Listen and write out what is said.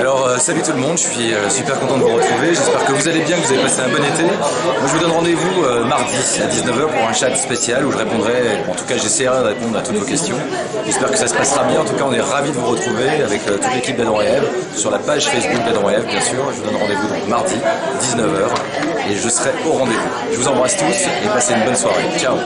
Alors euh, salut tout le monde, je suis euh, super content de vous retrouver, j'espère que vous allez bien, que vous avez passé un bon été. Moi je vous donne rendez-vous euh, mardi à 19h pour un chat spécial où je répondrai, en tout cas j'essaierai de répondre à toutes vos questions. J'espère que ça se passera bien, en tout cas on est ravis de vous retrouver avec toute l'équipe d'Adam sur la page Facebook d'Adam bien sûr. Je vous donne rendez-vous donc mardi 19h et je serai au rendez-vous. Je vous embrasse tous et passez une bonne soirée. Ciao